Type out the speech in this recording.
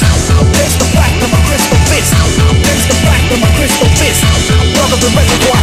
There's the fact of my crystal fist. There's the fact of my crystal fist. Brother the reservoir,